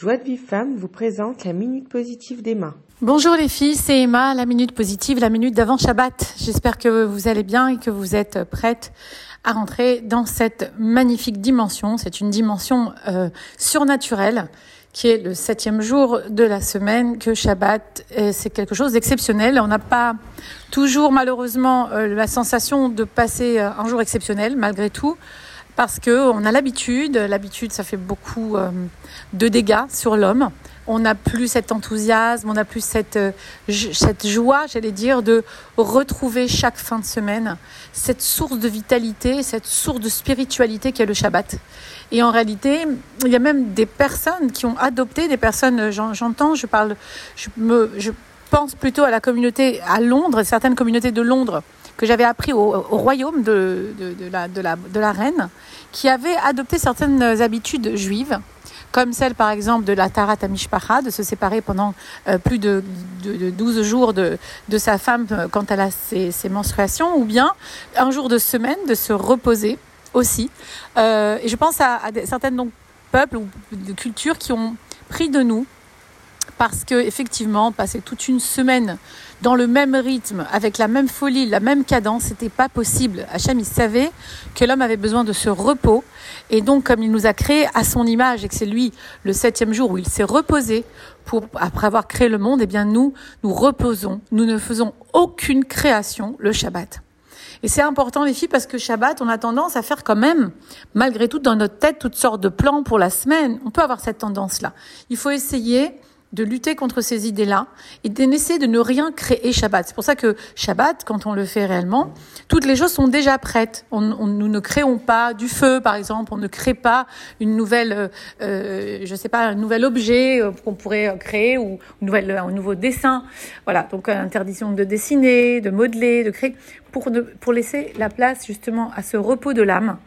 Joie de Vive Femme vous présente la Minute Positive d'Emma. Bonjour les filles, c'est Emma, la Minute Positive, la Minute d'avant Shabbat. J'espère que vous allez bien et que vous êtes prêtes à rentrer dans cette magnifique dimension. C'est une dimension euh, surnaturelle qui est le septième jour de la semaine, que Shabbat, c'est quelque chose d'exceptionnel. On n'a pas toujours malheureusement euh, la sensation de passer euh, un jour exceptionnel malgré tout parce que on a l'habitude, l'habitude ça fait beaucoup euh, de dégâts sur l'homme. On n'a plus cet enthousiasme, on n'a plus cette, euh, cette joie, j'allais dire, de retrouver chaque fin de semaine cette source de vitalité, cette source de spiritualité qu'est le Shabbat. Et en réalité, il y a même des personnes qui ont adopté, des personnes, j'entends, je parle, je, me, je pense plutôt à la communauté à Londres, certaines communautés de Londres que j'avais appris au, royaume de, la, reine, qui avait adopté certaines habitudes juives, comme celle par exemple de la Tarat Amishpacha, de se séparer pendant euh, plus de, de, 12 jours de, sa femme euh, quand elle a ses, menstruations, ou bien un jour de semaine de se reposer aussi. Euh, et je pense à, à certains donc, peuples ou cultures qui ont pris de nous parce que effectivement passer toute une semaine dans le même rythme avec la même folie la même cadence c'était pas possible Hachem il savait que l'homme avait besoin de ce repos et donc comme il nous a créé à son image et que c'est lui le septième jour où il s'est reposé pour après avoir créé le monde eh bien nous nous reposons nous ne faisons aucune création le Shabbat et c'est important les filles parce que Shabbat, on a tendance à faire quand même, malgré tout, dans notre tête, toutes sortes de plans pour la semaine. On peut avoir cette tendance-là. Il faut essayer de lutter contre ces idées-là et d'essayer de ne rien créer Shabbat. C'est pour ça que Shabbat, quand on le fait réellement, toutes les choses sont déjà prêtes. On, nous ne créons pas du feu, par exemple. On ne crée pas une nouvelle, euh, euh je sais pas, un nouvel objet euh, qu'on pourrait créer ou une nouvelle, un nouveau dessin. Voilà. Donc interdiction de dessiner, de modeler, de créer pour, pour laisser la place justement à ce repos de l'âme,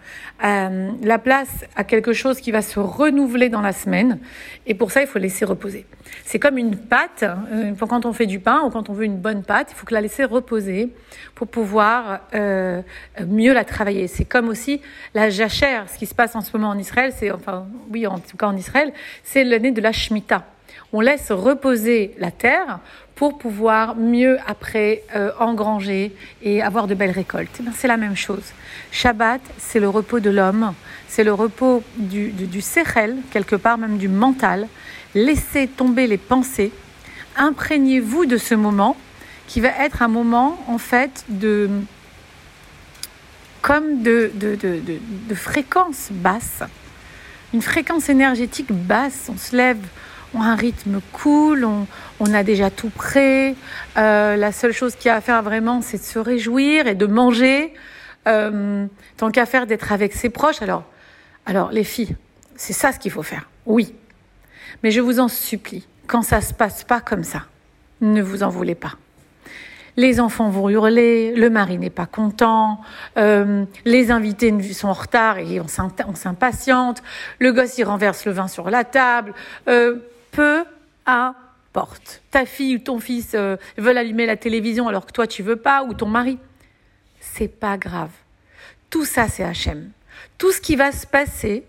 euh, la place à quelque chose qui va se renouveler dans la semaine. Et pour ça, il faut laisser reposer. C'est comme une pâte. Euh, quand on fait du pain ou quand on veut une bonne pâte, il faut que la laisser reposer pour pouvoir euh, mieux la travailler. C'est comme aussi la jachère. Ce qui se passe en ce moment en Israël, c'est enfin oui, en tout cas en Israël, c'est l'année de la Shemitah on laisse reposer la terre pour pouvoir mieux après euh, engranger et avoir de belles récoltes. Eh c'est la même chose. Shabbat, c'est le repos de l'homme, c'est le repos du, du, quelque part même du mental. Laissez tomber les pensées, imprégnez-vous de ce moment qui va être un moment en fait de comme de, de, de, de fréquence basse, une fréquence énergétique basse. On se lève ont un rythme cool, on, a déjà tout prêt. Euh, la seule chose qu'il y a à faire vraiment, c'est de se réjouir et de manger. Euh, tant qu'à faire d'être avec ses proches. Alors, alors les filles, c'est ça ce qu'il faut faire. Oui. Mais je vous en supplie, quand ça se passe pas comme ça, ne vous en voulez pas. Les enfants vont hurler, le mari n'est pas content, euh, les invités sont en retard et on s'impatiente, le gosse il renverse le vin sur la table. Euh, peu importe. Ta fille ou ton fils euh, veulent allumer la télévision alors que toi tu veux pas, ou ton mari. C'est pas grave. Tout ça, c'est HM. Tout ce qui va se passer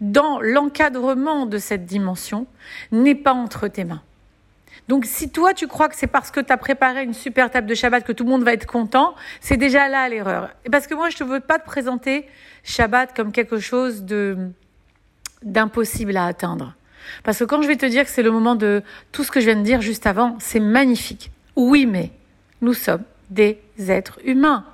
dans l'encadrement de cette dimension n'est pas entre tes mains. Donc si toi tu crois que c'est parce que tu as préparé une super table de Shabbat que tout le monde va être content, c'est déjà là l'erreur. Parce que moi je ne veux pas te présenter Shabbat comme quelque chose de d'impossible à atteindre. Parce que quand je vais te dire que c'est le moment de tout ce que je viens de dire juste avant, c'est magnifique. Oui, mais nous sommes des êtres humains.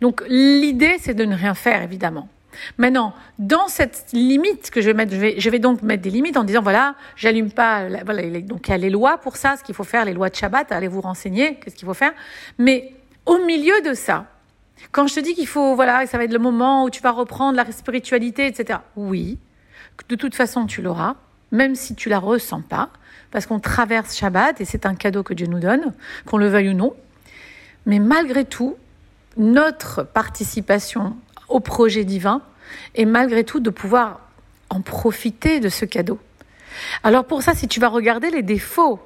Donc l'idée, c'est de ne rien faire, évidemment. Maintenant, dans cette limite que je vais mettre, je vais, donc mettre des limites en disant voilà, j'allume pas, voilà, donc il y a les lois pour ça, ce qu'il faut faire, les lois de Shabbat, allez vous renseigner, qu'est-ce qu'il faut faire. Mais au milieu de ça, quand je te dis qu'il faut, voilà, ça va être le moment où tu vas reprendre la spiritualité, etc. Oui, de toute façon, tu l'auras même si tu la ressens pas, parce qu'on traverse Shabbat et c'est un cadeau que Dieu nous donne, qu'on le veuille ou non. Mais malgré tout, notre participation au projet divin est malgré tout de pouvoir en profiter de ce cadeau. Alors pour ça, si tu vas regarder les défauts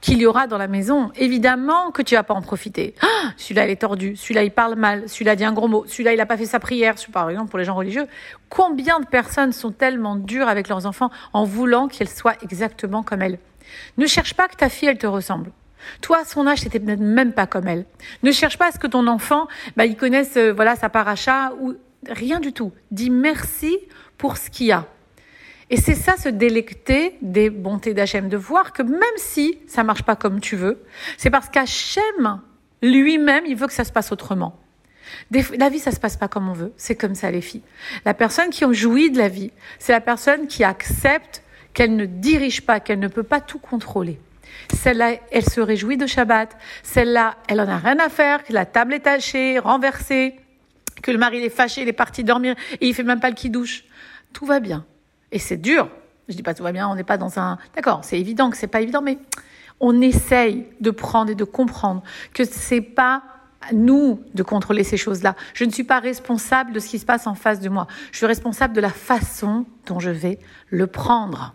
qu'il y aura dans la maison. Évidemment que tu vas pas en profiter. Ah, celui-là, il est tordu. Celui-là, il parle mal. Celui-là, dit un gros mot. Celui-là, il a pas fait sa prière. Par exemple, pour les gens religieux. Combien de personnes sont tellement dures avec leurs enfants en voulant qu'elles soient exactement comme elles? Ne cherche pas que ta fille, elle te ressemble. Toi, à son âge, c'était peut-être même pas comme elle. Ne cherche pas à ce que ton enfant, bah, il connaisse, euh, voilà, sa paracha ou rien du tout. Dis merci pour ce qu'il y a. Et c'est ça, se délecter des bontés d'Hachem, de voir que même si ça marche pas comme tu veux, c'est parce qu'Hachem, lui-même, il veut que ça se passe autrement. La vie, ça se passe pas comme on veut. C'est comme ça, les filles. La personne qui en jouit de la vie, c'est la personne qui accepte qu'elle ne dirige pas, qu'elle ne peut pas tout contrôler. Celle-là, elle se réjouit de Shabbat. Celle-là, elle en a rien à faire, que la table est tachée, renversée, que le mari est fâché, il est parti dormir et il fait même pas le qui douche. Tout va bien. Et c'est dur. Je dis pas tout va bien, on n'est pas dans un. D'accord, c'est évident que c'est pas évident, mais on essaye de prendre et de comprendre que c'est pas nous de contrôler ces choses-là. Je ne suis pas responsable de ce qui se passe en face de moi. Je suis responsable de la façon dont je vais le prendre.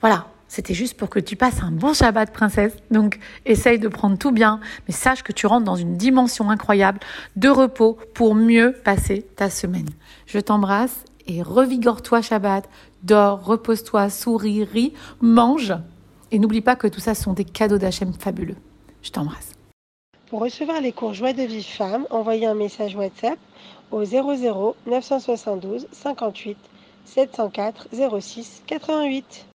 Voilà. C'était juste pour que tu passes un bon Shabbat, princesse. Donc, essaye de prendre tout bien, mais sache que tu rentres dans une dimension incroyable de repos pour mieux passer ta semaine. Je t'embrasse et revigore-toi Shabbat. Dors, repose-toi, souris, ris, mange. Et n'oublie pas que tout ça sont des cadeaux d'Hachem fabuleux. Je t'embrasse. Pour recevoir les cours Joie de vie femme, envoyez un message WhatsApp au 00 972 58 704 06 88.